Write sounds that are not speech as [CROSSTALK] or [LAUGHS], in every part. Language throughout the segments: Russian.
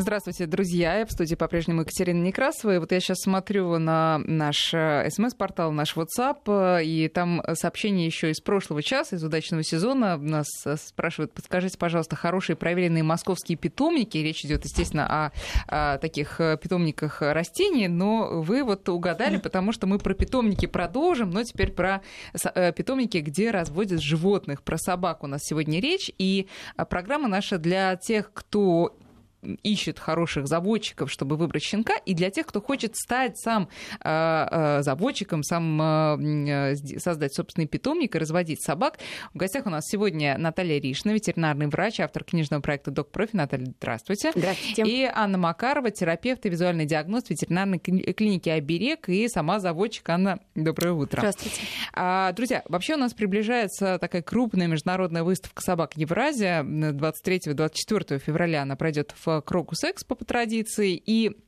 Здравствуйте, друзья. В студии по-прежнему Екатерина Некрасова. И вот я сейчас смотрю на наш э, смс-портал, наш WhatsApp, э, и там сообщение еще из прошлого часа, из удачного сезона. Нас э, спрашивают, подскажите, пожалуйста, хорошие проверенные московские питомники. Речь идет, естественно, о, о таких питомниках растений, но вы вот угадали, [LAUGHS] потому что мы про питомники продолжим, но теперь про питомники, где разводят животных. Про собак у нас сегодня речь. И программа наша для тех, кто ищет хороших заводчиков, чтобы выбрать щенка, и для тех, кто хочет стать сам э, э, заводчиком, сам э, создать собственный питомник и разводить собак. В гостях у нас сегодня Наталья Ришна, ветеринарный врач, автор книжного проекта «Док Профи». Наталья, здравствуйте. Здравствуйте. И Анна Макарова, терапевт и визуальный диагност ветеринарной клиники «Оберег» и сама заводчик. Анна, доброе утро. Здравствуйте. А, друзья, вообще у нас приближается такая крупная международная выставка собак Евразия. 23-24 февраля она пройдет в Крокус Экспо по традиции. И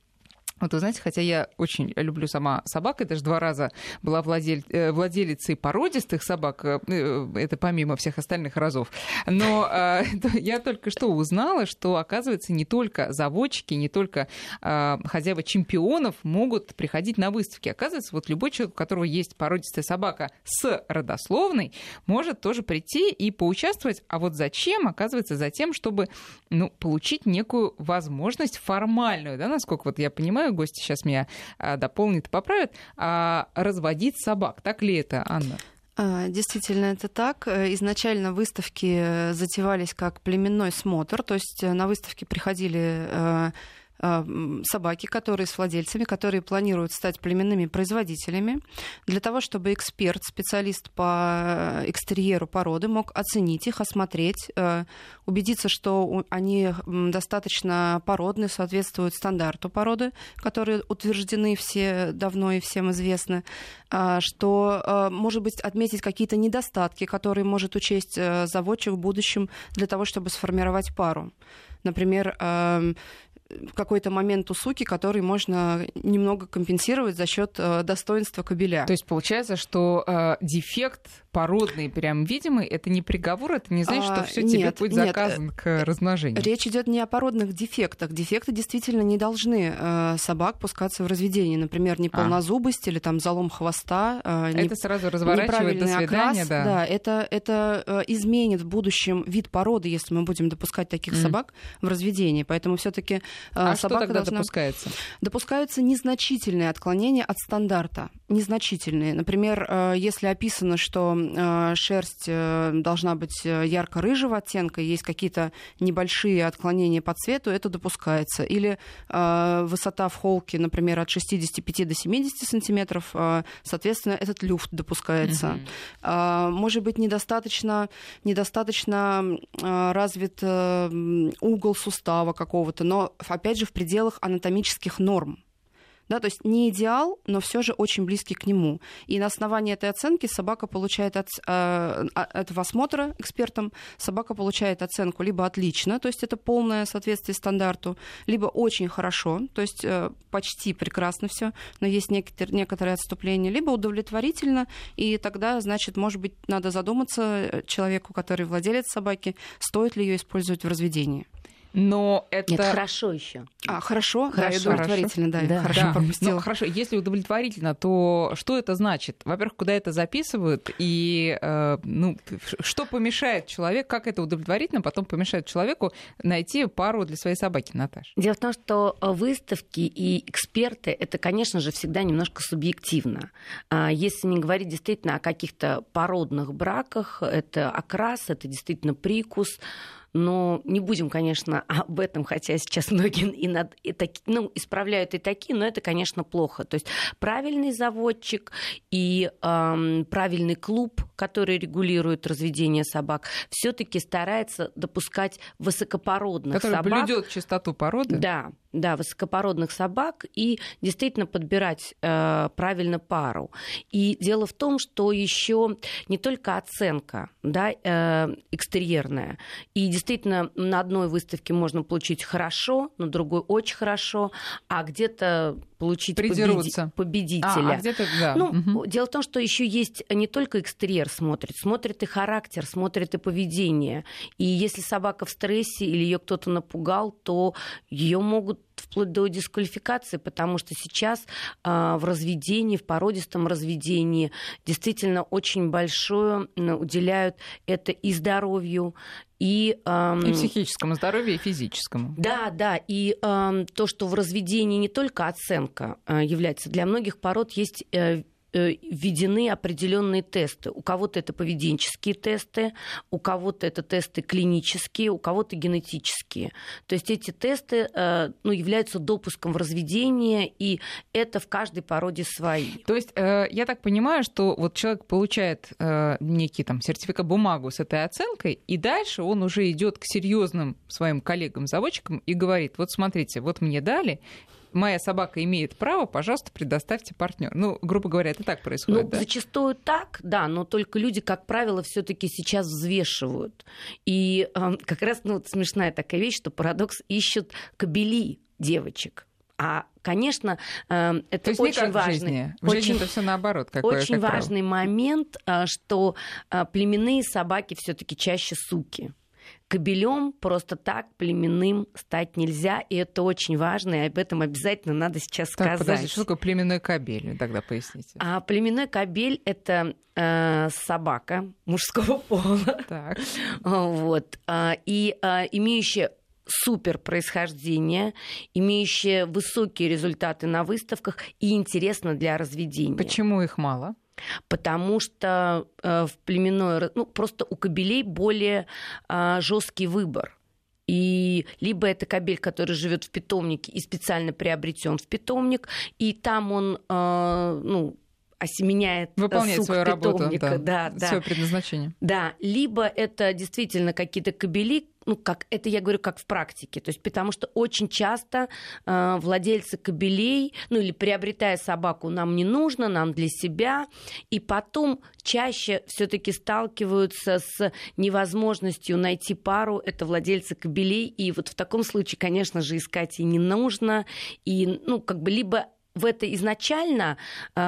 вот вы знаете, хотя я очень люблю сама собак, я даже два раза была владель... Э, владелицей породистых собак, э, э, это помимо всех остальных разов. Но [LAUGHS] я только что узнала, что, оказывается, не только заводчики, не только хозяева чемпионов могут приходить на выставки. Оказывается, вот любой человек, у которого есть породистая собака с родословной, может тоже прийти и поучаствовать. А вот зачем? Оказывается, за тем, чтобы ну, получить некую возможность формальную, да, насколько вот я понимаю, гости сейчас меня а, дополнят и поправят, а разводить собак. Так ли это, Анна? А, действительно, это так. Изначально выставки э, затевались как племенной смотр, то есть э, на выставке приходили э, собаки, которые с владельцами, которые планируют стать племенными производителями, для того, чтобы эксперт, специалист по экстерьеру породы мог оценить их, осмотреть, э, убедиться, что они достаточно породны, соответствуют стандарту породы, которые утверждены все давно и всем известны, а, что, может быть, отметить какие-то недостатки, которые может учесть э, заводчик в будущем для того, чтобы сформировать пару. Например, какой-то момент у суки, который можно немного компенсировать за счет э, достоинства кобеля. То есть получается, что э, дефект породный, прям видимый, это не приговор, это не значит, а, что все тебе будет заказан нет. к размножению. Речь идет не о породных дефектах. Дефекты действительно не должны э, собак пускаться в разведение. Например, неполнозубость а. или там залом хвоста. Э, это не, сразу разворачивает до свидания, окрас, да. Да, это, это э, изменит в будущем вид породы, если мы будем допускать таких mm. собак в разведение. Поэтому все-таки э, а собака что тогда должна... допускается? Допускаются незначительные отклонения от стандарта. Незначительные. Например, э, если описано, что Э, шерсть э, должна быть ярко-рыжего оттенка, есть какие-то небольшие отклонения по цвету, это допускается. Или высота в холке, например, от 65 до 70 сантиметров, соответственно, этот люфт допускается. Mm-hmm. Может быть, недостаточно, недостаточно развит угол сустава какого-то, но, опять же, в пределах анатомических норм. Да, то есть не идеал, но все же очень близкий к нему. И на основании этой оценки собака получает от э, этого осмотра экспертом, собака получает оценку либо отлично, то есть это полное соответствие стандарту, либо очень хорошо, то есть э, почти прекрасно все, но есть некоторые, некоторые отступления, либо удовлетворительно, и тогда, значит, может быть, надо задуматься э, человеку, который владелец собаки, стоит ли ее использовать в разведении. Но это... Нет, хорошо еще. А, хорошо? Хорошо. Да, удовлетворительно, да. да. Хорошо да. пропустила. Ну, хорошо, если удовлетворительно, то что это значит? Во-первых, куда это записывают? И э, ну, что помешает человеку, как это удовлетворительно, потом помешает человеку найти пару для своей собаки, Наташа? Дело в том, что выставки и эксперты, это, конечно же, всегда немножко субъективно. А если не говорить действительно о каких-то породных браках, это окрас, это действительно прикус, но не будем, конечно, [LAUGHS] об этом, хотя сейчас многие и над, и таки, ну, исправляют и такие, но это, конечно, плохо. То есть правильный заводчик и эм, правильный клуб, который регулирует разведение собак, все-таки старается допускать высокопородных который собак. Который блюдет чистоту породы? Да, да, высокопородных собак и действительно подбирать э, правильно пару. И дело в том, что еще не только оценка да, э, экстерьерная, и действительно на одной выставке можно получить хорошо, на другой очень хорошо, а где-то получить победи... победителя. А, а где-то, да. Ну, угу. дело в том, что еще есть не только экстерьер смотрит, смотрит и характер, смотрит и поведение. И если собака в стрессе или ее кто-то напугал, то ее могут вплоть до дисквалификации, потому что сейчас э, в разведении, в породистом разведении действительно очень большое уделяют это и здоровью, и, эм, и психическому здоровью, и физическому. Да, да. И эм, то, что в разведении не только оценка э, является, для многих пород есть Э, введены определенные тесты. У кого-то это поведенческие тесты, у кого-то это тесты клинические, у кого-то генетические. То есть эти тесты э, ну, являются допуском в разведение, и это в каждой породе свои. То есть э, я так понимаю, что вот человек получает некий там сертификат, бумагу с этой оценкой, и дальше он уже идет к серьезным своим коллегам-заводчикам и говорит, вот смотрите, вот мне дали, моя собака имеет право, пожалуйста, предоставьте партнер. Ну, грубо говоря, это так происходит. Ну, да? зачастую так, да, но только люди, как правило, все-таки сейчас взвешивают. И э, как раз ну, вот смешная такая вещь, что парадокс ищут кабели девочек. А, конечно, э, это То есть очень важный, в жизни. В очень, жизни это все наоборот. Какое, очень как важный право. момент, э, что э, племенные собаки все-таки чаще суки. Кобелем просто так племенным стать нельзя, и это очень важно, и об этом обязательно надо сейчас так, сказать. Подожди, что такое племенной кобель? Тогда поясните. А племенной кобель это э, собака мужского [LAUGHS] пола. Так. Вот. А, и а, имеющая супер происхождение, имеющая высокие результаты на выставках и интересно для разведения. Почему их мало? Потому что э, в племенной, ну просто у кобелей более э, жесткий выбор. И либо это кобель, который живет в питомнике и специально приобретен в питомник, и там он, э, ну, осеменяет Выполняет свою работу, да, да, да. свое предназначение. Да, либо это действительно какие-то кобели, ну, как это я говорю, как в практике. То есть, потому что очень часто э, владельцы кобелей, ну или приобретая собаку, нам не нужно, нам для себя, и потом чаще все-таки сталкиваются с невозможностью найти пару, это владельцы кобелей, и вот в таком случае, конечно же, искать и не нужно, и, ну, как бы либо в это изначально э,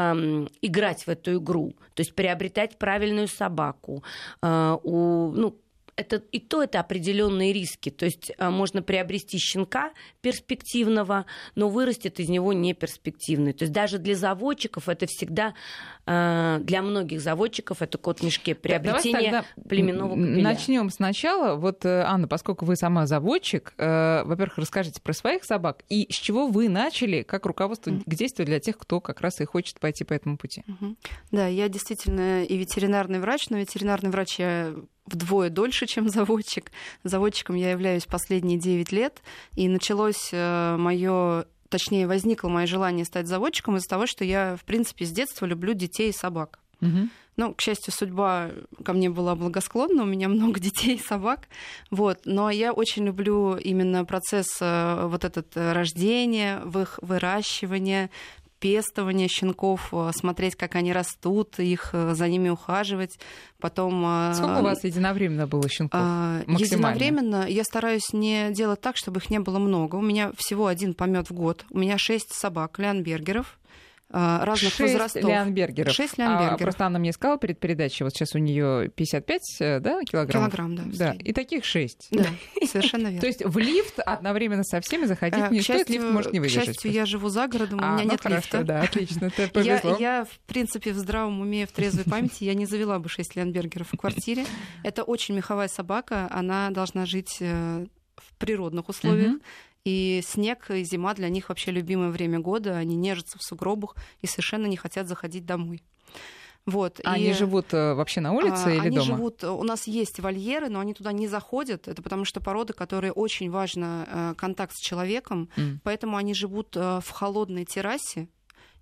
играть в эту игру, то есть приобретать правильную собаку, э, у, ну, это и то это определенные риски. То есть а, можно приобрести щенка перспективного, но вырастет из него не перспективный. То есть даже для заводчиков это всегда а, для многих заводчиков это кот в мешке приобретение племенного кобеля. Начнем сначала. Вот, э, Анна, поскольку вы сама заводчик, э, во-первых, расскажите про своих собак и с чего вы начали как руководство mm. к действию для тех, кто как раз и хочет пойти по этому пути. Mm-hmm. Да, я действительно и ветеринарный врач, но ветеринарный врач я вдвое дольше, чем заводчик. Заводчиком я являюсь последние 9 лет, и началось э, мое точнее, возникло мое желание стать заводчиком из-за того, что я, в принципе, с детства люблю детей и собак. Угу. Ну, к счастью, судьба ко мне была благосклонна, у меня [LAUGHS] много детей и собак, вот. Но я очень люблю именно процесс э, вот этот э, рождения, в их выращивания, пестование щенков, э, смотреть, как они растут, их э, за ними ухаживать. Потом... Э, Сколько у вас единовременно было щенков? Единовременно я стараюсь не делать так, чтобы их не было много. У меня всего один помет в год. У меня шесть собак, леонбергеров. А, разных Шесть возрастов. Леонбергеров. Шесть леонбергеров. А, просто Анна мне сказала перед передачей, вот сейчас у нее 55 э, да, килограмм. Килограмм, да. Да, и таких шесть. Да, [LAUGHS] совершенно верно. То есть в лифт одновременно со всеми заходить а, не стоит, лифт может не выдержать. К счастью, я живу за городом, у а, меня ну нет лифта. да, отлично, [LAUGHS] Я, в принципе, в здравом уме, в трезвой памяти, я не завела бы шесть леонбергеров в квартире. [LAUGHS] Это очень меховая собака, она должна жить э, в природных условиях. И снег и зима для них вообще любимое время года. Они нежатся в сугробах и совершенно не хотят заходить домой. Вот. А и... Они живут э, вообще на улице а, или они дома? живут, у нас есть вольеры, но они туда не заходят. Это потому что породы, которые очень важно э, контакт с человеком, mm. поэтому они живут э, в холодной террасе.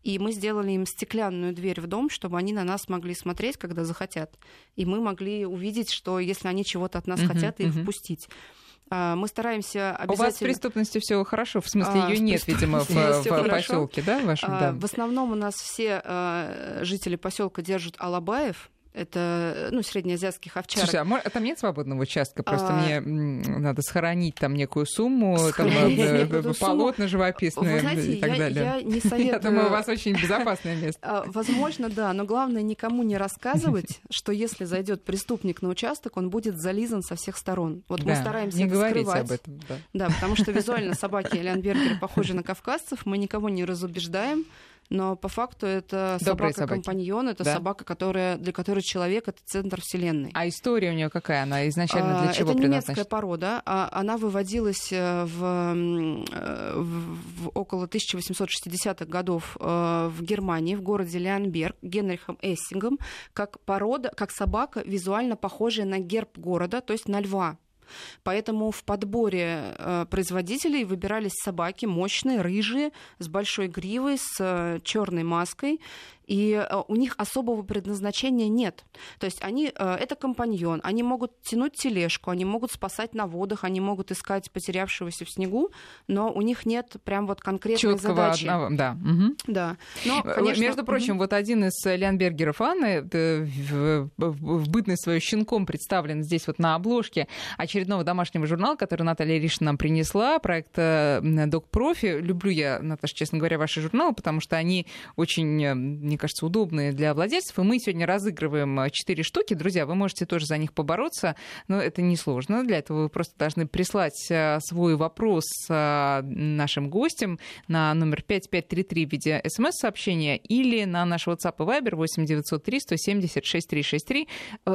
И мы сделали им стеклянную дверь в дом, чтобы они на нас могли смотреть, когда захотят. И мы могли увидеть, что если они чего-то от нас uh-huh, хотят, их uh-huh. впустить. А, мы стараемся обязательно... У вас с преступностью все хорошо, в смысле ее а, нет, видимо, в, [LAUGHS] в поселке, да, вашем? А, В основном у нас все жители поселка держат алабаев, Это, ну, среднеазиатских овчарок. Слушай, а там нет свободного участка? Просто а... мне надо сохранить там некую сумму, там, э, [LAUGHS] полотна живописные знаете, и так я, далее. Я не [LAUGHS] советую... Я думаю, у вас очень безопасное место. [LAUGHS] А, возможно, да, но главное никому не рассказывать, что если зайдет преступник на участок, он будет зализан со всех сторон. Вот мы стараемся не это скрывать. об этом. Да. да, потому что визуально собаки Леонбергера похожи на кавказцев, мы никого не разубеждаем но по факту это собака-компаньон, это да? собака, которая, для которой человек — это центр вселенной. А история у нее какая? Она изначально для а, чего Это немецкая порода. А она выводилась э, в, э, в, в около 1860-х годов э, в Германии, в городе Леонберг, Генрихом Эссингом, как порода, как собака, визуально похожая на герб города, то есть на льва. Поэтому в подборе э, производителей выбирались собаки мощные, рыжие, с большой гривой, с э, черной маской и э, у них особого предназначения нет. То есть они, э, это компаньон, они могут тянуть тележку, они могут спасать на водах, они могут искать потерявшегося в снегу, но у них нет прям вот конкретной Чёткого задачи. Одного, да. Угу. да. Но, конечно, Между прочим, угу. вот один из Леонбергеров Анны в, в, в бытность свою щенком представлен здесь вот на обложке очередного домашнего журнала, который Наталья Ришина нам принесла, проект Док Профи. Люблю я, Наташа, честно говоря, ваши журналы, потому что они очень, мне кажется, удобные для владельцев. И мы сегодня разыгрываем 4 штуки. Друзья, вы можете тоже за них побороться, но это несложно. Для этого вы просто должны прислать э, свой вопрос э, нашим гостям на номер 5533 в виде смс-сообщения или на наш WhatsApp и Viber 8903 176 363.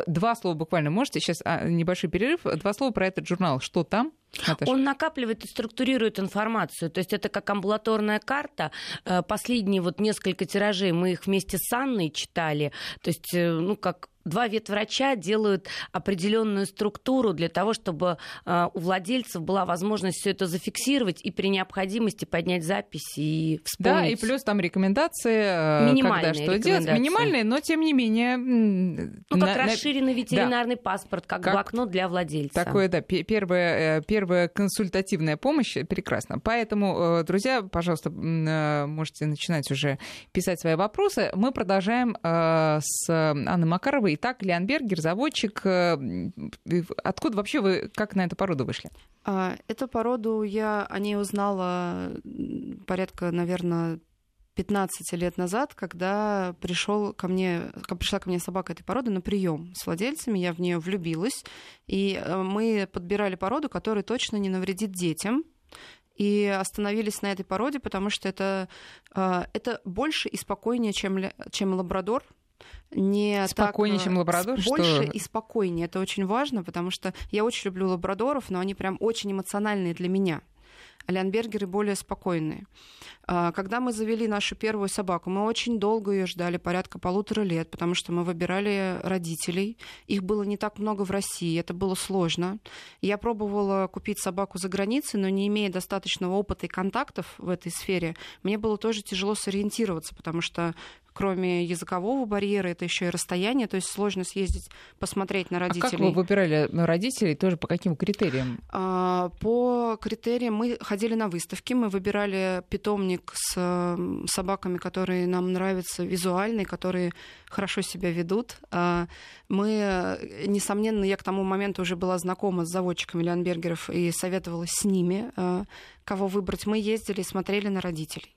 Два слова буквально можете. Сейчас небольшой перерыв. Два слова про этот журнал. Что там? Наташа. Он накапливает и структурирует информацию. То есть это как амбулаторная карта. Э, последние вот несколько тиражей мы их вместе с Анной читали. То есть, э, ну, как два ветврача делают определенную структуру для того, чтобы э, у владельцев была возможность все это зафиксировать и при необходимости поднять записи и вспомнить. Да, и плюс там рекомендации, Минимальные когда что делать. Минимальные, но тем не менее... Ну, как на, расширенный ветеринарный да. паспорт, как, как блокнот для владельца. Такое, да, первая, э, первая консультативная помощь, прекрасно. Поэтому, э, друзья, пожалуйста, можете начинать уже писать свои вопросы. Мы продолжаем с Анной Макаровой Итак, Леонбергер, заводчик. Э, откуда вообще вы, как на эту породу вышли? А, эту породу я о ней узнала порядка, наверное, 15 лет назад, когда пришел ко мне, пришла ко мне собака этой породы на прием с владельцами, я в нее влюбилась, и э, мы подбирали породу, которая точно не навредит детям, и остановились на этой породе, потому что это, э, это больше и спокойнее, чем, чем лабрадор, не спокойнее, так, чем лабрадор, больше что... и спокойнее. Это очень важно, потому что я очень люблю лабрадоров, но они прям очень эмоциональные для меня. Леонбергеры более спокойные. А, когда мы завели нашу первую собаку, мы очень долго ее ждали, порядка полутора лет, потому что мы выбирали родителей. Их было не так много в России, это было сложно. Я пробовала купить собаку за границей, но не имея достаточного опыта и контактов в этой сфере, мне было тоже тяжело сориентироваться, потому что кроме языкового барьера, это еще и расстояние, то есть сложно съездить, посмотреть на родителей. А как вы выбирали родителей, тоже по каким критериям? А, по критериям мы ходили на выставки, мы выбирали питомник с собаками, которые нам нравятся визуально, которые хорошо себя ведут. А, мы, несомненно, я к тому моменту уже была знакома с заводчиками Леонбергеров и советовала с ними, а, кого выбрать. Мы ездили и смотрели на родителей.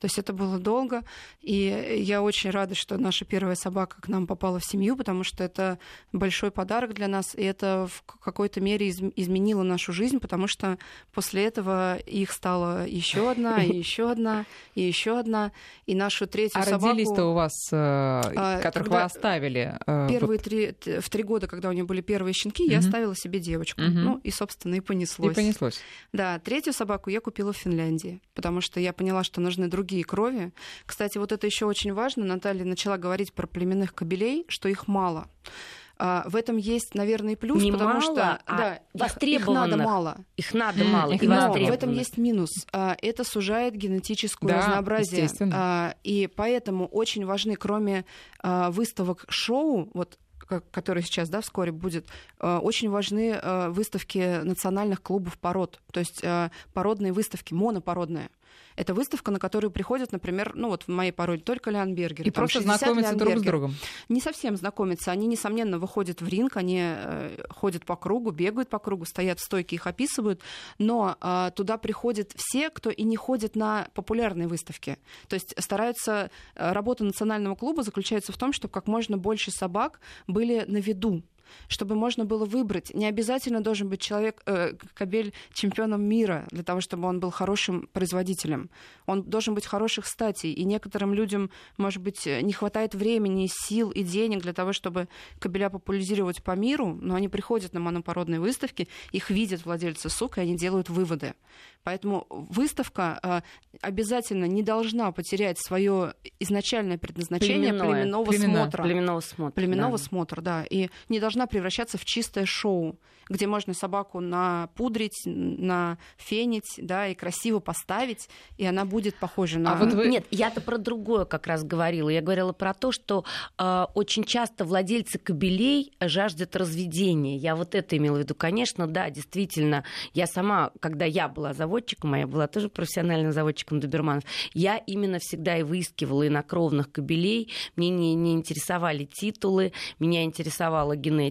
То есть это было долго, и я очень рада, что наша первая собака к нам попала в семью, потому что это большой подарок для нас, и это в какой-то мере изменило нашу жизнь, потому что после этого их стало еще одна, и еще одна, и еще одна, и нашу третью а собаку... родились-то у вас, э, а, которых вы оставили? Э, первые три, в три года, когда у нее были первые щенки, я оставила себе девочку. Ну, и, собственно, и понеслось. И понеслось. Да, третью собаку я купила в Финляндии, потому что я поняла, что нужны другие другие крови. Кстати, вот это еще очень важно. Наталья начала говорить про племенных кобелей, что их мало. А, в этом есть, наверное, и плюс, Не потому мало, что а да, их, их надо мало. Их надо мало. Их но в этом есть минус. А, это сужает генетическое да, разнообразие. А, и поэтому очень важны, кроме выставок шоу, вот который сейчас да, вскоре будет, очень важны выставки национальных клубов пород, то есть породные выставки, монопородные. Это выставка, на которую приходят, например, ну вот в моей породе только Леонбергер. И просто знакомятся друг с другом. Не совсем знакомятся. Они, несомненно, выходят в ринг, они э, ходят по кругу, бегают по кругу, стоят в стойке, их описывают. Но э, туда приходят все, кто и не ходит на популярные выставки. То есть стараются... Э, работа национального клуба заключается в том, чтобы как можно больше собак были на виду чтобы можно было выбрать. Не обязательно должен быть человек, э, кобель чемпионом мира для того, чтобы он был хорошим производителем. Он должен быть хороших статей. И некоторым людям, может быть, не хватает времени, сил и денег для того, чтобы кобеля популяризировать по миру, но они приходят на монопородные выставки, их видят владельцы сук, и они делают выводы. Поэтому выставка э, обязательно не должна потерять свое изначальное предназначение Племенное. племенного Племена. смотра. Племенного смотра. Племенного смотра, да. И не должна превращаться в чистое шоу, где можно собаку напудрить, нафенить, да, и красиво поставить, и она будет похожа на... А вот вы... Нет, я-то про другое как раз говорила. Я говорила про то, что э, очень часто владельцы кобелей жаждут разведения. Я вот это имела в виду. Конечно, да, действительно, я сама, когда я была заводчиком, а я была тоже профессиональным заводчиком доберманов, я именно всегда и выискивала инокровных кобелей. Мне не, не интересовали титулы, меня интересовала генетика,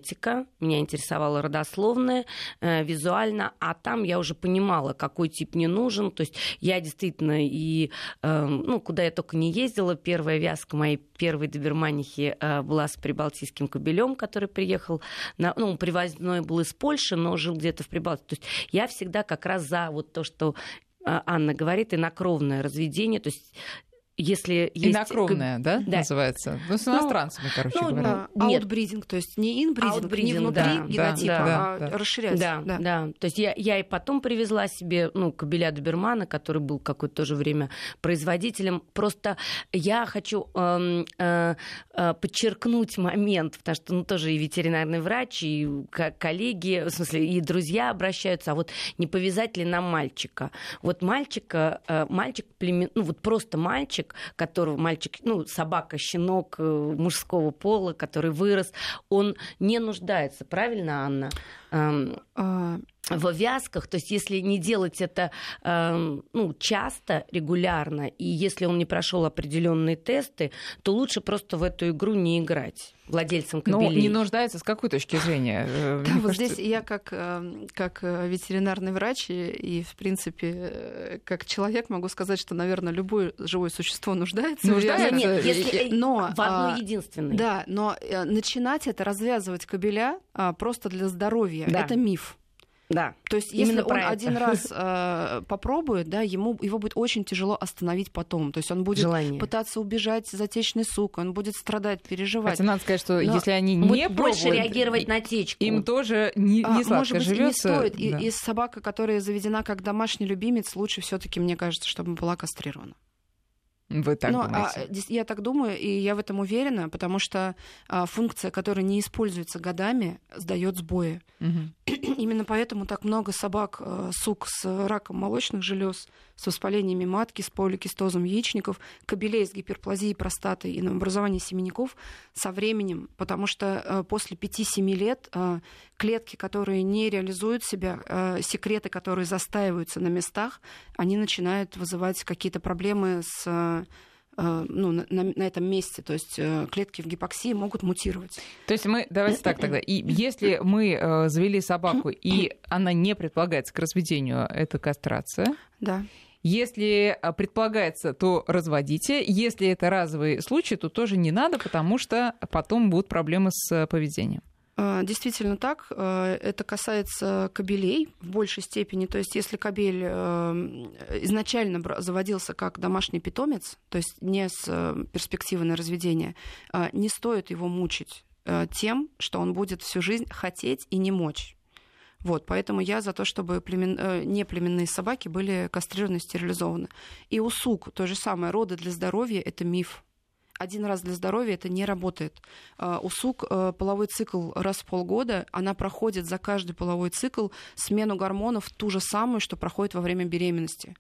меня интересовала родословная, э, визуально, а там я уже понимала, какой тип мне нужен. То есть я действительно и, э, ну, куда я только не ездила, первая вязка моей первой доберманихи э, была с прибалтийским кобелем, который приехал, на, ну, привозной был из Польши, но жил где-то в Прибалтике. То есть я всегда как раз за вот то, что э, Анна говорит, инокровное разведение, то есть если есть... Инокровная, да, да, называется? Ну, с иностранцами, ну, короче ну, говоря. Да. Нет. Аутбридинг, то есть не инбридинг, не внутри да, генотипа, да, а да, расширять. Да, да, да. То есть я, я и потом привезла себе, ну, кабеля Добермана, который был какое-то тоже время производителем. Просто я хочу э, э, э, подчеркнуть момент, потому что, ну, тоже и ветеринарный врач, и коллеги, в смысле, и друзья обращаются, а вот не повязать ли нам мальчика? Вот мальчика, э, мальчик племен... ну, вот просто мальчик, мальчик, которого мальчик, ну, собака, щенок э, мужского пола, который вырос, он не нуждается, правильно, Анна? В вязках, то есть если не делать это э, ну, часто, регулярно, и если он не прошел определенные тесты, то лучше просто в эту игру не играть владельцам кабелей. Ну, не нуждается с какой точки зрения? [LAUGHS] Э, да, вот здесь я как, эм, как э, ветеринарный врач и, и, в принципе, э, как человек могу сказать, что, наверное, любое живое существо нуждается. Нуждается, нет, если но, в одно а, единственное. Да, но начинать это, развязывать кабеля а, просто для здоровья, да. это миф. Да. То есть, если он это. один раз [LAUGHS] э, попробует, да, ему его будет очень тяжело остановить потом. То есть он будет Желание. пытаться убежать за течной сукой, он будет страдать, переживать. Хотя надо сказать, что Но если они не пробуют, больше реагировать на течку, им тоже не, не а, Может быть, живется. не стоит. Да. И, и собака, которая заведена как домашний любимец, лучше все-таки, мне кажется, чтобы была кастрирована. Вы так ну, думаете? А, я так думаю, и я в этом уверена, потому что а, функция, которая не используется годами, сдает сбои. Угу. [CLEARS THROAT] Именно поэтому так много собак, а, сук с раком молочных желез, с воспалениями матки, с поликистозом яичников, кобелей с гиперплазией простаты и новообразованием семенников со временем, потому что а, после 5-7 лет а, клетки, которые не реализуют себя, а, секреты, которые застаиваются на местах, они начинают вызывать какие-то проблемы с Э, ну, на, на этом месте, то есть э, клетки в гипоксии могут мутировать. То есть мы, давайте так тогда, и если мы э, завели собаку, [CLEARS THROAT] и она не предполагается к разведению, это кастрация. Да. Если предполагается, то разводите. Если это разовый случай, то тоже не надо, потому что потом будут проблемы с поведением. А, действительно так. А, это касается кабелей в большей степени. То есть если кабель эм, изначально заводился как домашний питомец, то есть не с э, перспективой на разведение, а, не стоит его мучить э, тем, что он будет всю жизнь хотеть и не мочь. Вот, поэтому я за то, чтобы племен... Э, неплеменные собаки были кастрированы, стерилизованы. И у сук то же самое. Роды для здоровья – это миф один раз для здоровья это не работает. А, у сук э, половой цикл раз в полгода, она проходит за каждый половой цикл смену гормонов ту же самую, что проходит во время беременности.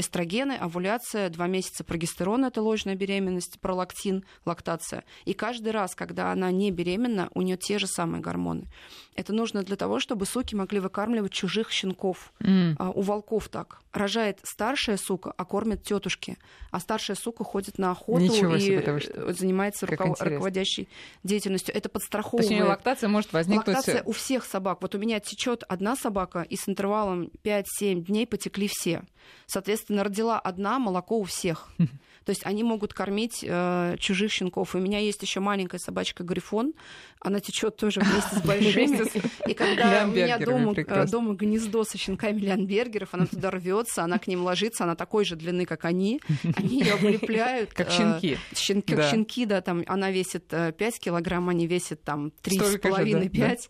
Эстрогены, овуляция, два месяца прогестерон, это ложная беременность, пролактин, лактация. И каждый раз, когда она не беременна, у нее те же самые гормоны. Это нужно для того, чтобы суки могли выкармливать чужих щенков. Mm. А, у волков так. Рожает старшая сука, а кормят тетушки. А старшая сука ходит на охоту Ничего и себе, занимается руков... руководящей деятельностью. Это подстраховывает. То есть у нее лактация может возникнуть... Лактация у всех собак. Вот у меня течет одна собака, и с интервалом 5-7 дней потекли все. Соответственно, родила одна, молоко у всех. [LAUGHS] То есть они могут кормить э, чужих щенков. У меня есть еще маленькая собачка Грифон. Она течет тоже [LAUGHS] вместе с большими. И когда у меня дома, э, дома гнездо со щенками Лианбергеров, она туда рвется, она к ним ложится, она такой же длины, как они. Они ее облепляют. Как щенки. Как щенки, да. Там она весит 5 э, килограмм, они весят там 3,5-5.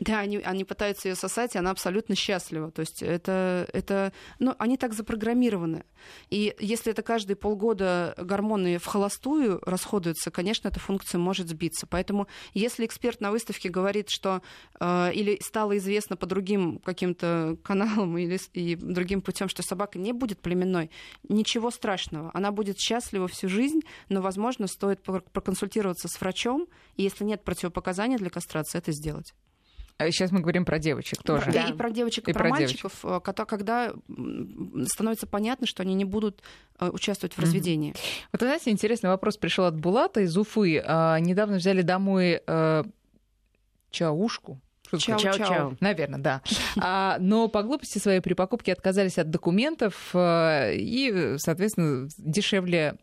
Да, они, они пытаются ее сосать, и она абсолютно счастлива. То есть это, это, ну, они так запрограммированы. И если это каждые полгода гормоны в холостую расходуются, конечно, эта функция может сбиться. Поэтому если эксперт на выставке говорит, что э, или стало известно по другим каким-то каналам или и другим путем, что собака не будет племенной, ничего страшного. Она будет счастлива всю жизнь, но, возможно, стоит проконсультироваться с врачом, и если нет противопоказаний для кастрации, это сделать. Сейчас мы говорим про девочек тоже. Да. И про девочек, и, и про, про мальчиков, девочек. Э, когда становится понятно, что они не будут э, участвовать в разведении. Mm-hmm. Вот, знаете, интересный вопрос пришел от Булата из Уфы. А, недавно взяли домой э, чаушку, Чау-чау. Наверное, да. А, но по глупости своей при покупке отказались от документов э, и, соответственно, дешевле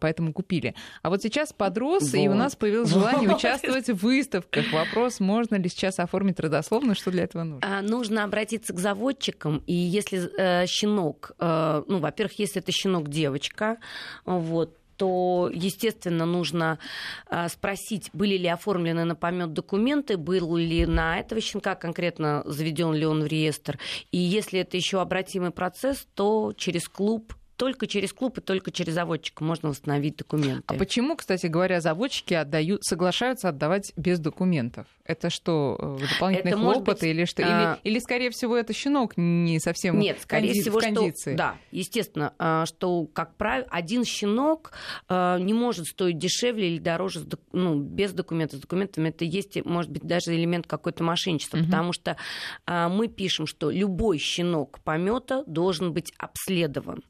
поэтому купили. А вот сейчас подрос, вот. и у нас появилось желание вот. участвовать в выставках. Вопрос, можно ли сейчас оформить родословную, что для этого нужно? А, нужно обратиться к заводчикам, и если э, щенок, э, ну, во-первых, если это щенок девочка, вот, то, естественно, нужно а, спросить, были ли оформлены на помет документы, был ли на этого щенка конкретно заведен ли он в реестр. И если это еще обратимый процесс, то через клуб только через клуб и только через заводчика можно восстановить документы. А почему, кстати говоря, заводчики отдают, соглашаются отдавать без документов? Это что, э, дополнительные это хлопоты быть, или что? А... Или, или, скорее всего, это щенок не совсем Нет, скорее конди... всего, в кондиции? Что, да, естественно, а, что, как правило, один щенок а, не может стоить дешевле или дороже ну, без документов. С документами это есть, может быть, даже элемент какой-то мошенничества, угу. потому что а, мы пишем, что любой щенок помета должен быть обследован.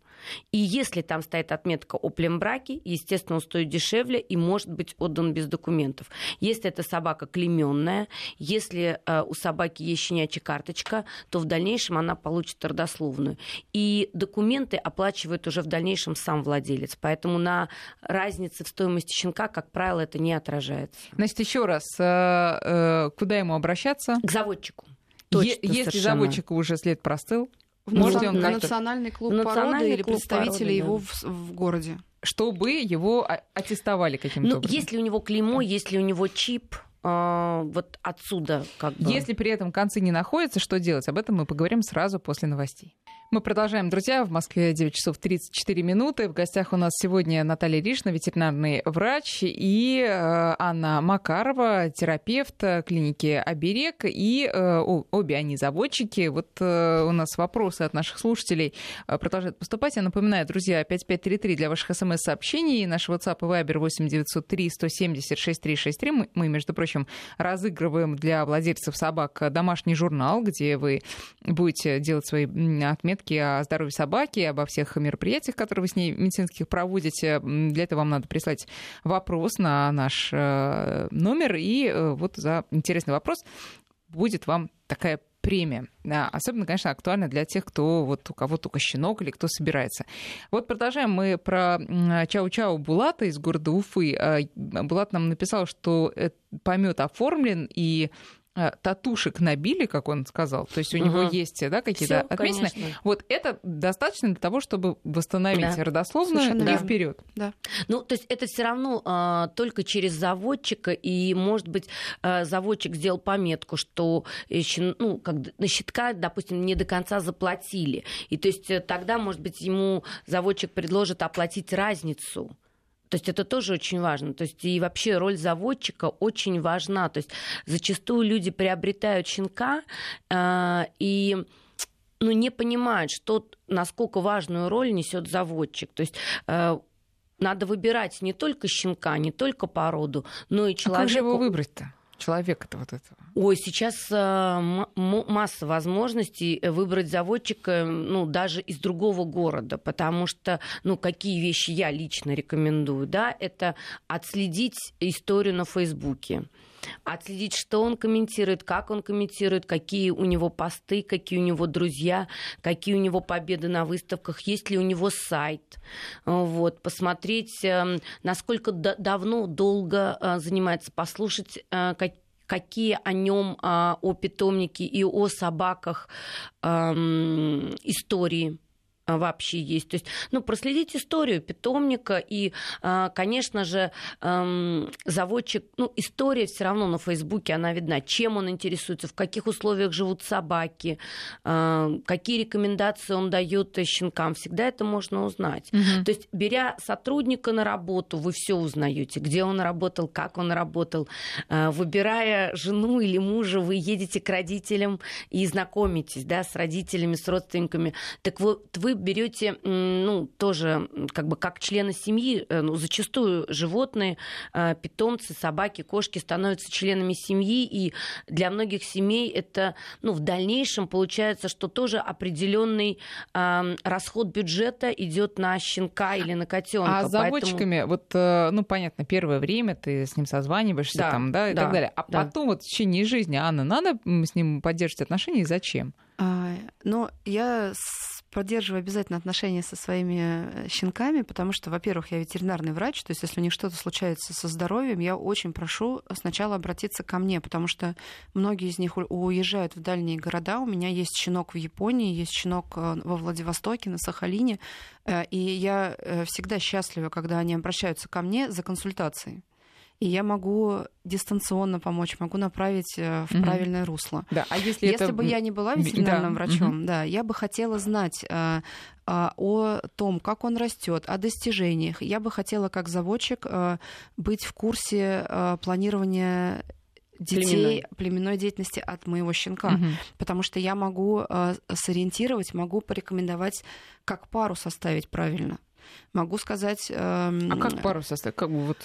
И если там стоит отметка о плембраке, естественно, он стоит дешевле и может быть отдан без документов. Если это собака клеменная, если э, у собаки есть щенячья карточка, то в дальнейшем она получит родословную. И документы оплачивает уже в дальнейшем сам владелец. Поэтому на разнице в стоимости щенка, как правило, это не отражается. Значит, еще раз, э, э, куда ему обращаться? К заводчику. Точно, Если совершенно. заводчику уже след простыл, в Может ли он национальный клуб национальный породы или представители породы, его в, в городе? Чтобы его аттестовали каким-то ну, образом. Если у него клеймо, если у него чип, э, вот отсюда как бы. Если при этом концы не находятся, что делать? Об этом мы поговорим сразу после новостей. Мы продолжаем, друзья. В Москве 9 часов 34 минуты. В гостях у нас сегодня Наталья Ришна, ветеринарный врач, и э, Анна Макарова, терапевт клиники «Оберег». И э, обе они заводчики. Вот э, у нас вопросы от наших слушателей продолжают поступать. Я напоминаю, друзья, 5533 для ваших смс-сообщений. Наш WhatsApp и Viber 8903 170 6363. Мы, мы, между прочим, разыгрываем для владельцев собак домашний журнал, где вы будете делать свои отметки заметки о здоровье собаки, обо всех мероприятиях, которые вы с ней медицинских проводите. Для этого вам надо прислать вопрос на наш э, номер, и э, вот за интересный вопрос будет вам такая премия. Особенно, конечно, актуально для тех, кто вот у кого только щенок или кто собирается. Вот продолжаем мы про Чау-Чау Булата из города Уфы. Э, Булат нам написал, что помет оформлен и татушек набили, как он сказал, то есть у угу. него есть да, какие-то отметины. Вот это достаточно для того, чтобы восстановить да. родословную Совершенно и да. вперед. Да. Ну, то есть это все равно а, только через заводчика, и, может быть, а, заводчик сделал пометку, что еще, ну, как на щитка, допустим, не до конца заплатили. И то есть э, тогда, может быть, ему заводчик предложит оплатить разницу. То есть это тоже очень важно. То есть и вообще роль заводчика очень важна. То есть зачастую люди приобретают щенка, э, и ну, не понимают, что, насколько важную роль несет заводчик. То есть э, надо выбирать не только щенка, не только породу, но и человека. А как же его выбрать-то? Человека-то вот этого? Ой, сейчас э, масса возможностей выбрать заводчика, ну, даже из другого города, потому что, ну, какие вещи я лично рекомендую, да, это отследить историю на Фейсбуке отследить, что он комментирует, как он комментирует, какие у него посты, какие у него друзья, какие у него победы на выставках, есть ли у него сайт. Вот, посмотреть, эм, насколько давно, долго э, занимается, послушать, э, какие о нем, а, о питомнике и о собаках эм, истории вообще есть. То есть, ну, проследить историю питомника и, а, конечно же, заводчик, ну, история все равно на Фейсбуке, она видна, чем он интересуется, в каких условиях живут собаки, а, какие рекомендации он дает щенкам, всегда это можно узнать. Угу. То есть, беря сотрудника на работу, вы все узнаете, где он работал, как он работал. Выбирая жену или мужа, вы едете к родителям и знакомитесь, да, с родителями, с родственниками. Так вот, вы берете, ну, тоже как бы как члены семьи, э, ну, зачастую животные, э, питомцы, собаки, кошки становятся членами семьи, и для многих семей это, ну, в дальнейшем получается, что тоже определенный э, расход бюджета идет на щенка или на котенка. А с заводчиками, Поэтому... вот, э, ну, понятно, первое время ты с ним созваниваешься да, там, да, и да, так далее. А да. потом вот в течение жизни, Анна, надо с ним поддерживать отношения и зачем? А, но я поддерживаю обязательно отношения со своими э, щенками, потому что, во-первых, я ветеринарный врач, то есть если у них что-то случается со здоровьем, я очень прошу сначала обратиться ко мне, потому что многие из них уезжают в дальние города. У меня есть щенок в Японии, есть щенок э, во Владивостоке, на Сахалине, э, и я всегда счастлива, когда они обращаются ко мне за консультацией и я могу дистанционно помочь, могу направить э, в mm-hmm. правильное русло. Да, а если, если это... бы я не была ветеринарным да. врачом, mm-hmm. да, я бы хотела знать а, а, о том, как он растет, о достижениях. Я бы хотела, как заводчик, а, быть в курсе а, планирования детей племенной. племенной деятельности от моего щенка, угу. потому что я могу э, сориентировать, могу порекомендовать, как пару составить правильно. Могу сказать. Э, а как пару составить? Как бы вот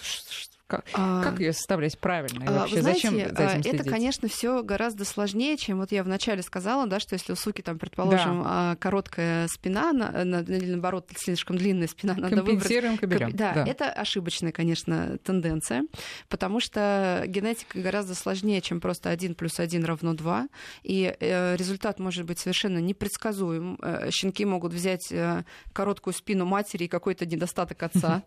как, а, как ее составлять правильно? И вообще, знаете, зачем за этим а, следить? Это, конечно, все гораздо сложнее, чем вот я вначале сказала, да, что если у суки, там, предположим, да. короткая спина, на, на, или наоборот, слишком длинная спина, надо выбрать. Компенсируем, Да, да, это ошибочная, конечно, тенденция, потому что генетика гораздо сложнее, чем просто 1 плюс 1 равно 2, и э, результат может быть совершенно непредсказуем. Э, щенки могут взять э, короткую спину матери и какой-то недостаток отца,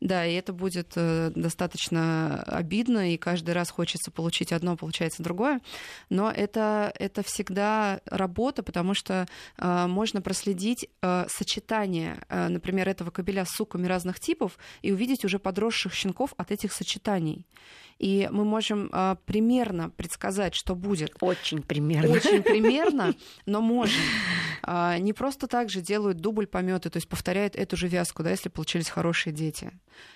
Да, и это будет э, достаточно обидно, и каждый раз хочется получить одно, получается другое. Но это, это всегда работа, потому что э, можно проследить э, сочетание, э, например, этого кобеля с суками разных типов и увидеть уже подросших щенков от этих сочетаний и мы можем э, примерно предсказать, что будет. Очень примерно. Очень примерно, [LAUGHS] но можем. Э, не просто так же делают дубль пометы, то есть повторяют эту же вязку, да, если получились хорошие дети.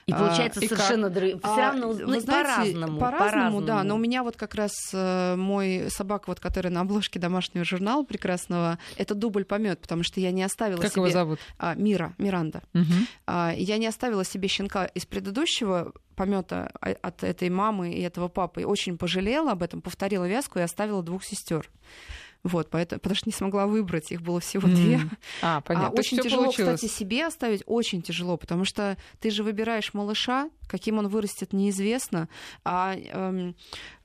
И получается а, совершенно друг... все равно а, ну, по-разному. По-разному, да. Но у меня вот как раз э, мой собака, вот, который на обложке домашнего журнала прекрасного, это дубль помет, потому что я не оставила как себе... его зовут? А, Мира, Миранда. Угу. А, я не оставила себе щенка из предыдущего помета от этой мамы и этого папы. очень пожалела об этом, повторила вязку и оставила двух сестер. Вот, поэтому, потому что не смогла выбрать, их было всего mm. две. А, понятно. А, очень тяжело, получилось. кстати, себе оставить, очень тяжело, потому что ты же выбираешь малыша, каким он вырастет, неизвестно, а эм,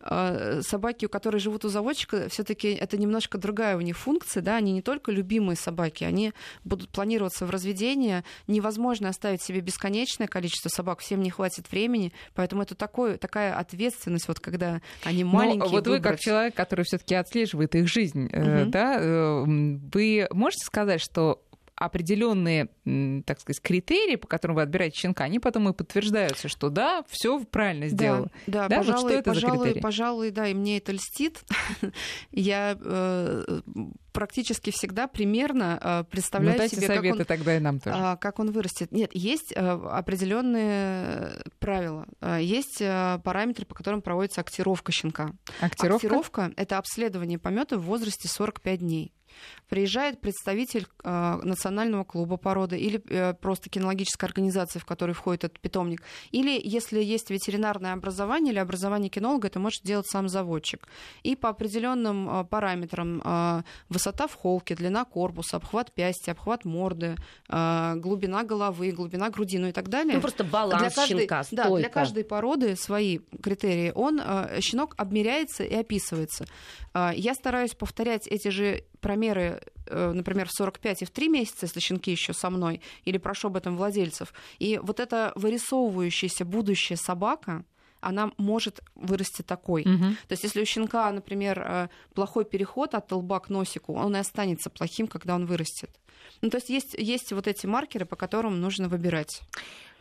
э, собаки, у которых живут у заводчика, все-таки это немножко другая у них функция, да, они не только любимые собаки, они будут планироваться в разведение, невозможно оставить себе бесконечное количество собак, всем не хватит времени, поэтому это такое, такая ответственность, вот когда они маленькие. Но вот выбрать... вы как человек, который все-таки отслеживает их жизнь, угу. да, э, вы можете сказать, что определенные, так сказать, критерии, по которым вы отбираете щенка, они потом и подтверждаются, что да, все правильно сделала. Да, да, да пожалуй, вот что это пожалуй, за критерии? пожалуй, да, и мне это льстит. [LAUGHS] Я э, практически всегда примерно э, представляю ну, себе, советы как он, тогда и нам тоже. А, как он вырастет. Нет, есть э, определенные правила, э, есть параметры, по которым проводится актировка щенка. Актировка? Актировка — это обследование помета в возрасте 45 дней. Приезжает представитель э, национального клуба породы или э, просто кинологической организации, в которой входит этот питомник, или если есть ветеринарное образование или образование кинолога, это может делать сам заводчик. И по определенным э, параметрам э, высота в холке, длина корпуса, обхват пясти, обхват морды, э, глубина головы, глубина груди, ну и так далее. Ну просто баланс для каждой, щенка, Да, для каждой породы свои критерии. Он, э, щенок обмеряется и описывается. Э, я стараюсь повторять эти же промеры, э, например, в 45 и в 3 месяца, если щенки еще со мной, или прошу об этом владельцев. И вот эта вырисовывающаяся будущая собака, она может вырасти такой. Мгм. То есть, если у щенка, например, э, плохой переход от лба к носику, он и останется плохим, когда он вырастет. Ну, то есть, есть, есть вот эти маркеры, по которым нужно выбирать.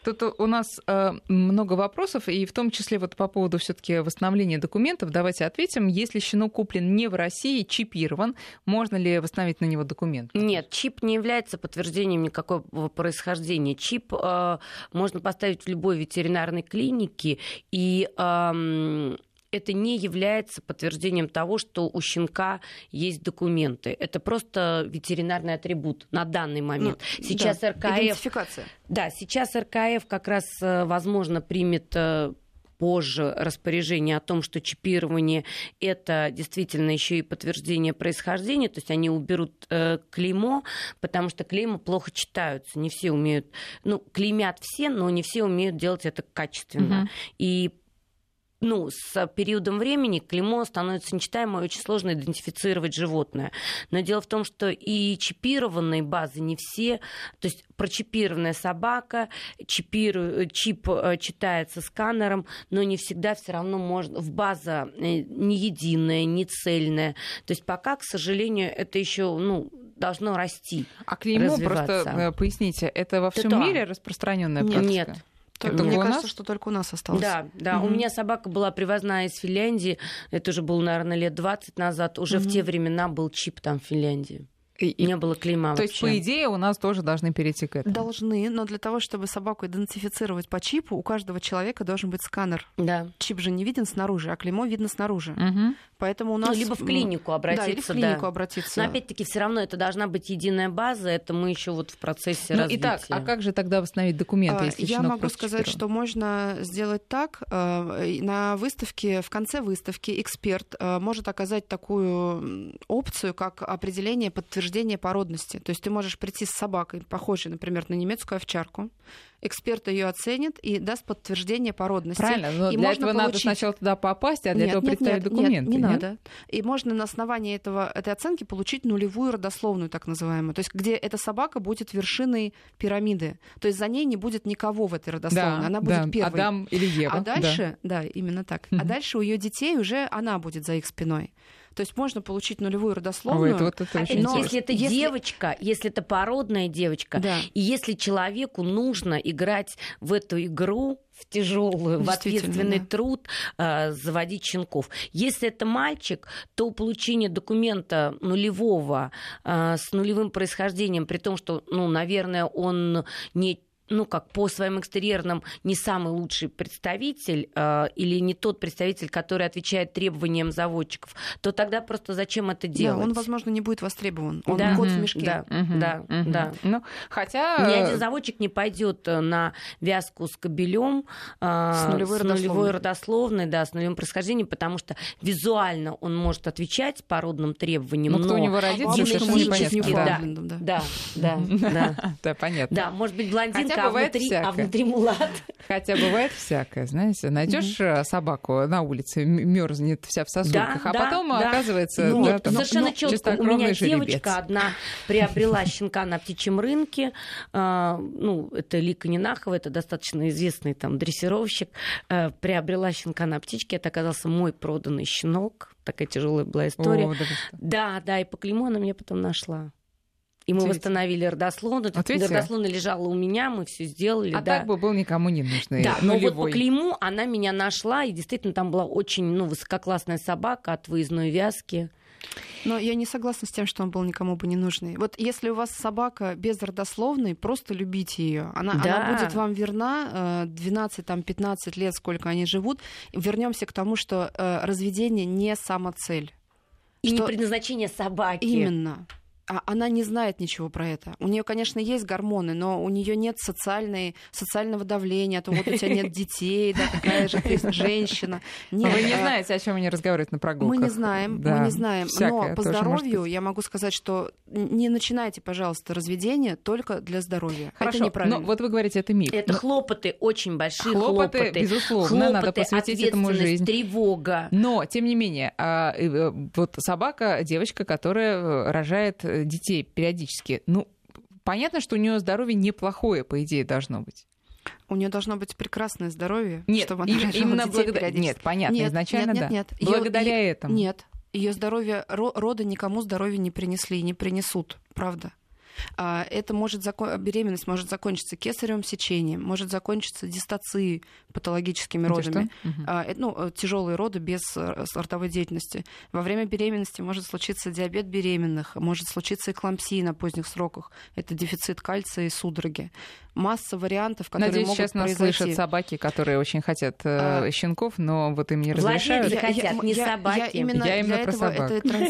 Тут у нас э, много вопросов, и в том числе вот по поводу все-таки восстановления документов. Давайте ответим. Если щенок куплен не в России, чипирован, можно ли восстановить на него документ? Нет, чип не является подтверждением никакого происхождения. Чип э, можно поставить в любой ветеринарной клинике, и эм, это не является подтверждением того, что у щенка есть документы. Это просто ветеринарный атрибут на данный момент. Ну, сейчас да, РКФ... Идентификация. Да, сейчас РКФ как раз, э, возможно, примет э, позже распоряжение о том, что чипирование это действительно еще и подтверждение происхождения, то есть они уберут э, клеймо, потому что клейма плохо читаются, не все умеют, ну клеймят все, но не все умеют делать это качественно, Мгм. и ну, с периодом времени клеймо становится нечитаемо, и очень сложно идентифицировать животное. Но дело в том, что и чипированные базы не все, то есть прочипированная собака, чипиру- чип э, читается сканером, но не всегда все равно можно, в база э, не единая, не цельная. То есть пока, к сожалению, это еще ну, должно расти. А клеймо, просто э, поясните, это во всем мире распространенная практика? Нет. Только, Только мне у кажется, нас? что только у нас осталось. Да, да. У Мгм. меня собака была привозная из Финляндии. Это уже было, наверное, лет 20 назад. Уже в Мгм. те времена был чип там в Финляндии. И- Не было клейма то есть, вообще. по идее, у нас тоже должны перейти к этому. Должны, но для того, чтобы собаку идентифицировать по чипу, у каждого человека должен быть сканер. Да. Чип же не виден снаружи, а клеймо видно снаружи. Мгм. Поэтому у Ну, нас... либо в клинику обратиться. Да, или в клинику да. обратиться. Но опять-таки все равно это должна быть единая база. Это мы еще вот в процессе Ну, развития. итак, а как же тогда восстановить документы, А, если Я могу просто сказать, чипирован? что можно сделать так. э, На выставке, в конце выставки эксперт э, может оказать такую опцию, как определение подтверждения породности. То есть ты можешь прийти с собакой, похожей, например, на немецкую овчарку. Эксперт ее оценит и даст подтверждение породности. Правильно, но И для можно этого надо получить- сначала туда попасть, а для Нет, этого нет, представить нет, документы. Нет, не надо. И можно на основании этого, этой оценки получить нулевую родословную, так называемую. То есть где эта собака будет вершиной пирамиды. То есть за ней не будет никого в этой родословной. Да, Она да, будет первой. Адам или Ева. А да. дальше, да, именно так. А Мгм. дальше у ее детей уже она будет за их спиной. То есть можно получить нулевую Ой, родословную. это вот это А очень но если это если- девочка, если это породная девочка, Да. и если человеку нужно играть в эту игру, в тяжелую, в ответственный да. труд э, заводить щенков. Если это мальчик, то получение документа нулевого э, с нулевым происхождением, при том, что, ну, наверное, он не ну, как по своим экстерьерным не самый лучший представитель э, или не тот представитель, который отвечает требованиям заводчиков, то тогда просто зачем это Да, делать? он, возможно, не будет востребован. Он Да. кот в мешке. Да, Мгм, да, мгм. да. Ну, хотя... Ни э, один заводчик не пойдет на вязку с кобелем С нулевой родословной. родословной, да, с нулевым происхождением, потому что визуально он может отвечать породным требованиям, Ну, кто но у него родится, да. Ньюфаундлендом, да. да, да, да. [LAUGHS] Да, понятно. Да, может быть блондинка, Хотя а бывает внутри, а всякое. внутри мулат. Хотя бывает всякое, знаете. Найдешь э, собаку на улице, мерзнет вся в сосульках, а да, потом да. оказывается... Ну, да, Нет, там, совершенно ну, четко. У меня жеребец. девочка одна приобрела щенка на птичьем рынке. А, Ну, это Лика Нинахова, это достаточно известный там дрессировщик. Э, Приобрела щенка на птичке. Это оказался мой проданный щенок. Такая тяжелая была история. О, да. Да, да, и по клейму она мне потом нашла. И мы восстановили родословную. Вот видите? Родословная лежала у меня, мы все сделали. А да. так бы был никому не нужный, Да, но вот по нулевой. клейму она меня нашла, и действительно там была очень ну, высококлассная собака от выездной вязки. Но я не согласна с тем, что он был никому бы не нужный. Вот если у вас собака без родословной, просто любите ее. Она, Да. она будет вам верна э, 12-15 лет, сколько они живут. Вернемся к тому, что э, разведение не самоцель. И не Что- предназначение собаки. Именно. А она не знает ничего про это. У нее, конечно, есть гормоны, но у нее нет социальной, социального давления, а то вот у тебя нет детей, да, какая же ты женщина. Нет, Вы не а... знаете, о чем они разговаривают на прогулках. Мы не знаем, да, мы не знаем. Но по здоровью я могу сказать, что не начинайте, пожалуйста, разведение только для здоровья. Хорошо, это неправильно. Но вот вы говорите, это миф. Это но... хлопоты, очень большие хлопоты. Хлопоты, безусловно, хлопоты, надо посвятить этому жизнь. тревога. Но, тем не менее, а, э, вот собака, девочка, которая э, рожает детей периодически, ну, понятно, что у нее здоровье неплохое, по идее, должно быть. У нее должно быть прекрасное здоровье, нет, чтобы она им, именно благодаря... Нет, понятно, нет, изначально нет, нет, нет. да. Благодаря её, этому. Нет, ее здоровье, роды никому здоровья не принесли и не принесут, правда. А, это может закон... беременность может закончиться кесаревым сечением, может закончиться дистацией патологическими родами, угу. ну, э, тяжелые роды без э, ротовой деятельности. Во время беременности может случиться диабет беременных, может случиться эклампсия на поздних сроках. Это дефицит кальция и судороги. Масса вариантов, которые Надеюсь, могут сейчас нас произойти. слышат собаки, которые очень хотят э, а... щенков, но вот им не разрешают. Владельцы хотят, я, не я, собаки. Я именно, я именно про собак. Это [LAUGHS]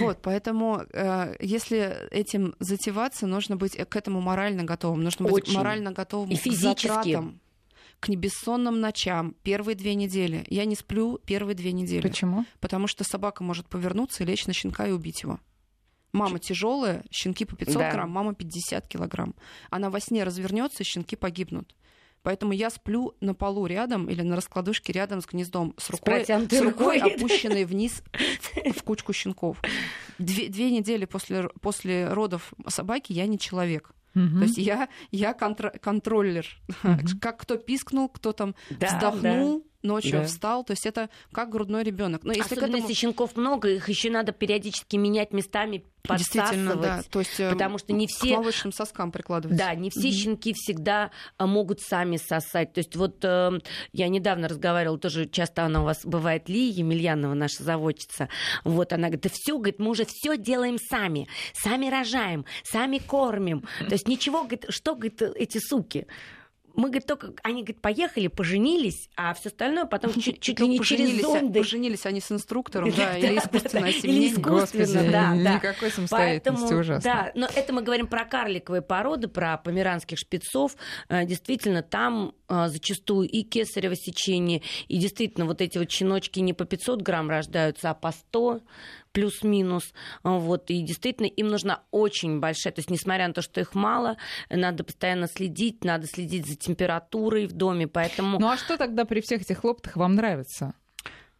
Вот, поэтому э, если этим затеваться, нужно быть к этому морально готовым. Нужно быть Очень. морально готовым И к затратам, к бессонным ночам первые две недели. Я не сплю первые две недели. Почему? Потому что собака может повернуться и лечь на щенка и убить его. Мама тяжелая, щенки по 500 да. грамм, мама 50 килограмм. Она во сне развернется, щенки погибнут. Поэтому я сплю на полу рядом или на раскладушке рядом с гнездом с рукой, с, с рукой опущенной вниз в, [LAUGHS] в кучку щенков. Две, две недели после, после родов собаки я не человек. Угу. То есть я, я контр- контроллер. Угу. Как кто пискнул, кто там да, вздохнул, да ночью да. встал. То есть это как грудной ребенок. Но если Особенно этому... если щенков много, их еще надо периодически менять местами, Действительно, да. То есть, э, потому что не все... К молочным соскам прикладывать. Да, не все mm-hmm. щенки всегда э, могут сами сосать. То есть вот э, я недавно разговаривала, тоже часто она у вас бывает, Ли Емельянова, наша заводчица. Вот она говорит, да все, говорит, мы уже все делаем сами. Сами рожаем, сами кормим. То есть ничего, говорит, что, говорит, эти суки? Мы, говорит, только, они, говорит, поехали, поженились, а все остальное потом чуть, чуть ли не через зонды. Поженились они с инструктором, да, или искусственное семейное. Или искусственно, да, да. Никакой самостоятельности ужасно. Да, но это мы говорим про карликовые породы, про померанских шпицов. Э, действительно, там э, зачастую и кесарево сечение, и действительно вот эти вот щеночки не по 500 грамм рождаются, а по 100 плюс-минус. Вот, и действительно им нужна очень большая, то есть несмотря на то, что их мало, надо постоянно следить, надо следить за температурой в доме, поэтому... Ну а что тогда при всех этих хлопотах вам нравится?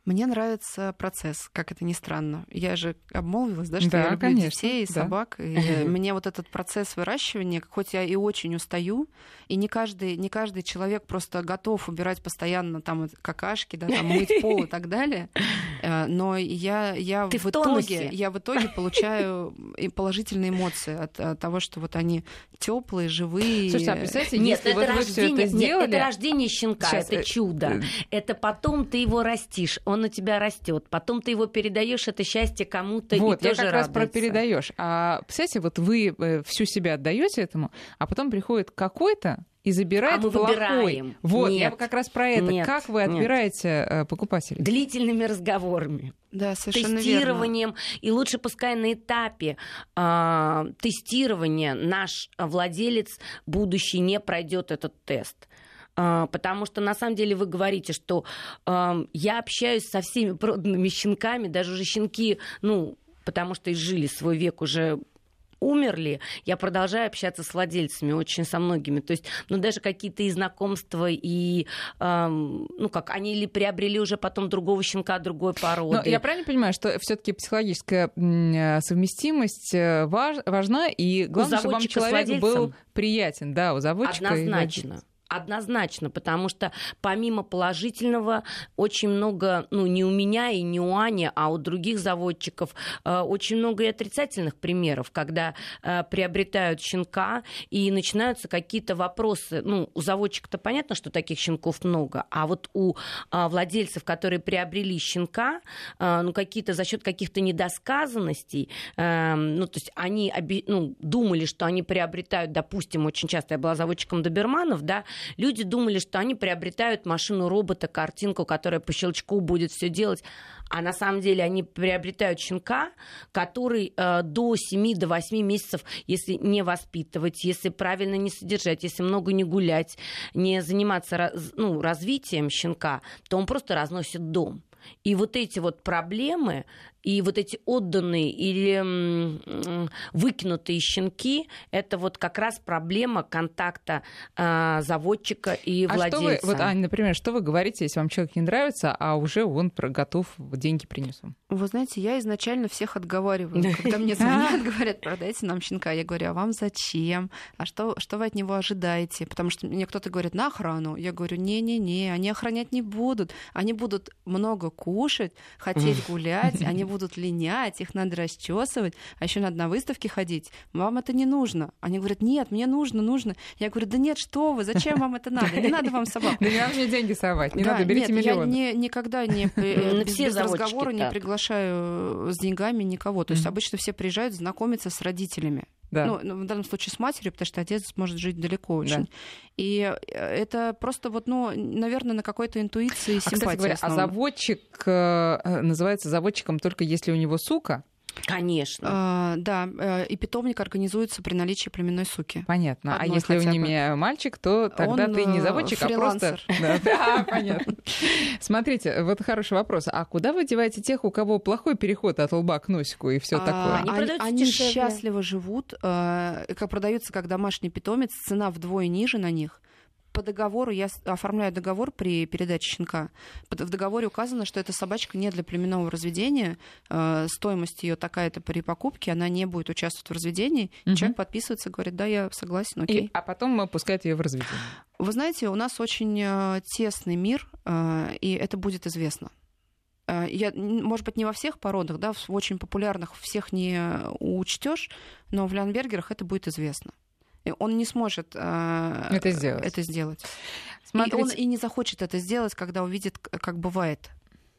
Мне нравится процесс, как это ни странно. Я же обмолвилась, да, что да, я люблю конечно, детей и да. собак. И мне вот этот процесс выращивания, хоть я и очень устаю, и не каждый, не каждый человек просто готов убирать постоянно там какашки, да, там мыть пол и так далее. [LAUGHS] Э, но я, я, Ты в, в итоге, я в итоге получаю положительные эмоции от, от того, что вот они теплые, живые. Слушайте, а представьте, нет, если это вот рождение, это сделали... Нет, это рождение щенка, Сейчас, это э, чудо. Э, это потом ты его растишь, он у тебя растет, потом ты его передаешь это счастье кому-то вот, и тоже я как радуется. раз про передаешь. А представляете, вот вы всю себя отдаете этому, а потом приходит какой-то и забирает а мы плохой. Выбираем. Вот, нет, я как раз про это. Нет, как вы отбираете нет. Э, покупателей? Длительными разговорами. Да, совершенно тестированием. Верно. И лучше пускай на этапе э, тестирования наш владелец будущий не пройдет этот тест потому что на самом деле вы говорите, что я общаюсь со всеми проданными щенками, даже уже щенки, ну, потому что изжили свой век уже умерли, я продолжаю общаться с владельцами, очень со многими. То есть, ну, даже какие-то и знакомства, и, эм, ну, как, они или приобрели уже потом другого щенка другой породы. Но я правильно понимаю, что все таки психологическая э, совместимость э, важ, важна, и главное, чтобы вам человек был приятен, да, у заводчика. Однозначно. Однозначно, потому что помимо положительного очень много, ну не у меня и не у Ани, а у других заводчиков э, очень много и отрицательных примеров, когда э, приобретают щенка и начинаются какие-то вопросы. Ну, у заводчика-то понятно, что таких щенков много, а вот у э, владельцев, которые приобрели щенка, э, ну какие-то за счет каких-то недосказанностей, э, ну то есть они ну, думали, что они приобретают, допустим, очень часто я была заводчиком доберманов, да, Люди думали, что они приобретают машину-робота, картинку, которая по щелчку будет все делать. А на самом деле они приобретают щенка, который э, до 7 до 8 месяцев, если не воспитывать, если правильно не содержать, если много не гулять, не заниматься ну, развитием щенка, то он просто разносит дом. И вот эти вот проблемы, и вот эти отданные или выкинутые щенки, это вот как раз проблема контакта э, заводчика и а владельца. Что вы, вот, Аня, например, что вы говорите, если вам человек не нравится, а уже он готов деньги принес вам? Вы знаете, я изначально всех отговариваю. [LAUGHS] Когда мне звонят, говорят, продайте нам щенка, я говорю, а вам зачем? А что, что вы от него ожидаете? Потому что мне кто-то говорит, на охрану. Я говорю, не-не-не, они охранять не будут. Они будут много кушать, хотеть [LAUGHS] гулять, они будут линять, их надо расчесывать, а еще надо на выставке ходить. Вам это не нужно. Они говорят, нет, мне нужно, нужно. Я говорю, да нет, что вы, зачем вам это надо? Не надо вам собак. Да не надо мне деньги совать, не надо, берите миллион. Я никогда не [LAUGHS] без разговора не приглашаю с деньгами никого. То есть обычно все приезжают знакомиться с родителями. Да. Ну, ну, в данном случае с матерью, потому что отец может жить далеко очень. Да. И э, это просто вот, ну, наверное, на какой-то интуиции, а, симпатии. Кстати говоря, а заводчик э, называется заводчиком только если у него сука? Конечно. А, да, э, и питомник организуется при наличии племенной суки. Понятно. А Одной а если у него мальчик, то тогда Он ты не заводчик, фрилансер. а просто... [LAUGHS] Да, понятно. Смотрите, вот хороший вопрос. А куда вы деваете тех, у кого плохой переход от лба к носику и все а, такое? Они, счастливо живут. Э, как продаются как домашний питомец, цена вдвое ниже на них по договору, я оформляю договор при передаче щенка. В договоре указано, что эта собачка не для племенного разведения, э, стоимость ее такая-то при покупке, она не будет участвовать в разведении. Угу. Человек подписывается, говорит, да, я согласен, окей. И, а потом пускает ее в разведение. Вы знаете, у нас очень э, тесный мир, э, и это будет известно. Я, может быть, не во всех породах, да, в очень популярных всех не учтешь, но в Лянбергерах это будет известно он не сможет э, это сделать. Это сделать. Смотрите. И он и не захочет это сделать, когда увидит, как бывает.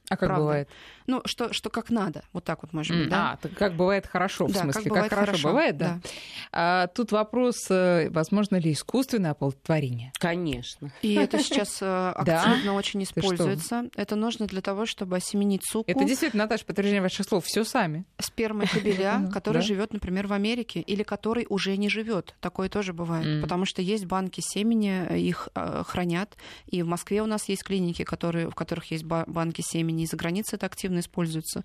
А как Правда. бывает? Ну, что, что как надо, вот так вот, может быть, mm, да? А, так как бывает хорошо, в да, смысле, как, бывает как хорошо, хорошо бывает, да? да. А, тут вопрос, э, возможно ли искусственное оплодотворение? Конечно. И это сейчас э, [LAUGHS] активно очень используется. Это нужно для того, чтобы осеменить суку. Это действительно, Наташа, подтверждение ваших слов, все сами. Спермой кобеля, [LAUGHS] который живет, например, в Америке, или который уже не живет. Такое тоже бывает. Потому что есть банки семени, их э, хранят. И в Москве у нас есть клиники, которые, в которых есть банки семени и за границей это активно используется.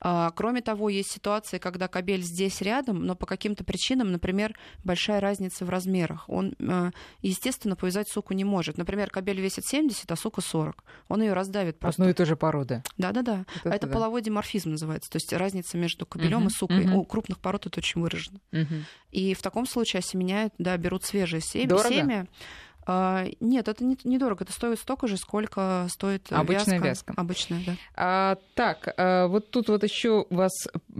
А, кроме того, есть ситуации, когда кабель здесь рядом, но по каким-то причинам, например, большая разница в размерах. Он, а, естественно, повязать суку не может. Например, кабель весит 70, а сука 40. Он ее раздавит просто. Одну и ту же породы. Да-да-да. Это, это половой деморфизм называется. То есть разница между кабелем угу, и сукой. Угу. У крупных пород это очень выражено. Угу. И в таком случае осеменяют, да, берут свежее семя. Дорого? семя а, нет, это не, недорого. Это стоит столько же, сколько стоит обычная вязка. вязка. Обычная, да. А, так, а, вот тут вот еще вас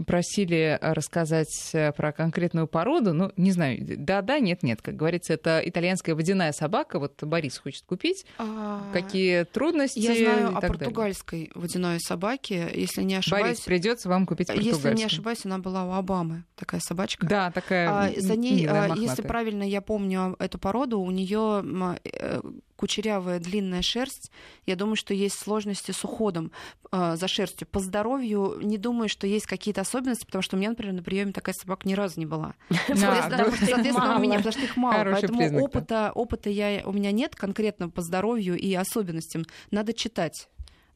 просили рассказать э, про конкретную породу. Ну, не знаю, да-да, нет-нет. Как говорится, это итальянская водяная собака. Вот Борис хочет купить. А... Какие трудности? Я знаю о португальской далее. водяной собаке. Если не ошибаюсь... Борис, придется вам купить португальскую. Если не ошибаюсь, она была у Обамы, такая собачка. Да, такая. А, за ней, а, если правильно я помню эту породу, у нее Э, кучерявая длинная шерсть. Я думаю, что есть сложности с уходом э, за шерстью. По здоровью не думаю, что есть какие-то особенности, потому что у меня, например, на приеме такая собака ни разу не была. [LAUGHS] Соответственно, у меня, потому что их мало. Поэтому опыта, опыта я, у меня нет конкретно по здоровью и особенностям. Надо читать.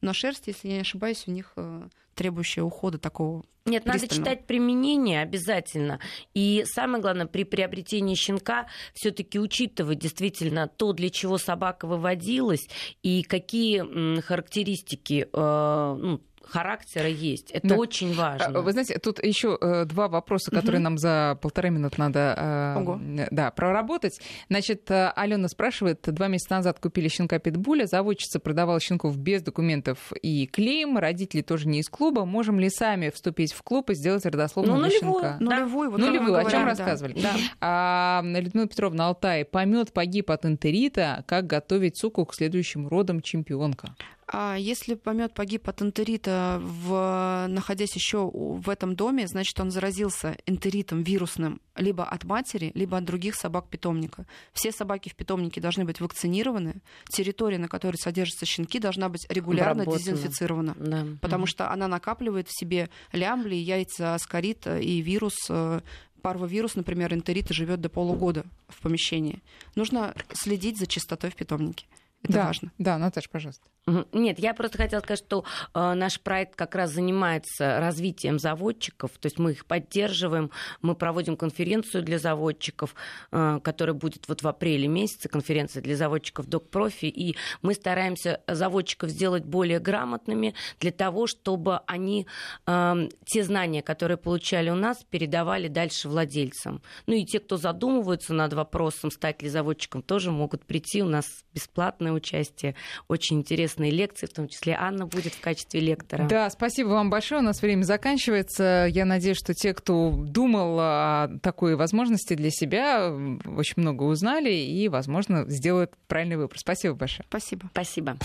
Но шерсть, если я не ошибаюсь, у них э, требующая ухода такого нет, надо читать применение обязательно. И самое главное, при приобретении щенка все-таки учитывать действительно то, для чего собака выводилась, и какие характеристики э, ну, характера есть. Это да. очень важно. Вы знаете, тут еще э, два вопроса, которые угу. нам за полторы минуты надо э, да, проработать. Значит, э, Алена спрашивает, два месяца назад купили щенка питбуля, заводчица продавала щенков без документов и клейм, родители тоже не из клуба. Можем ли сами вступить в клуб и сделать родословную ну, нулевую, щенка? Нулевую, вот нулевую, о чем рассказывали. Да. А, Людмила Петровна Алтай, помет погиб от энтерита, как готовить суку к следующим родам чемпионка? А если помет погиб от энтерита, в, находясь еще в этом доме, значит, он заразился энтеритом вирусным либо от матери, либо от других собак питомника. Все собаки в питомнике должны быть вакцинированы. Территория, на которой содержатся щенки, должна быть регулярно дезинфицирована, да. потому угу. что она накапливает в себе лямбли, яйца аскарит и вирус э, парвовирус, например, энтерита живет до полугода в помещении. Нужно следить за чистотой в питомнике. Это да, важно. Да, Наташа, пожалуйста. Нет, я просто хотела сказать, что э, наш проект как раз занимается развитием заводчиков, то есть мы их поддерживаем, мы проводим конференцию для заводчиков, э, которая будет вот в апреле месяце, конференция для заводчиков Док-профи, и мы стараемся заводчиков сделать более грамотными для того, чтобы они э, те знания, которые получали у нас, передавали дальше владельцам. Ну и те, кто задумываются над вопросом, стать ли заводчиком, тоже могут прийти, у нас бесплатное участие, очень интересные лекции, в том числе Анна будет в качестве лектора. Да, спасибо вам большое. У нас время заканчивается. Я надеюсь, что те, кто думал о такой возможности для себя, очень много узнали и, возможно, сделают правильный выбор. Спасибо большое. Спасибо. Спасибо.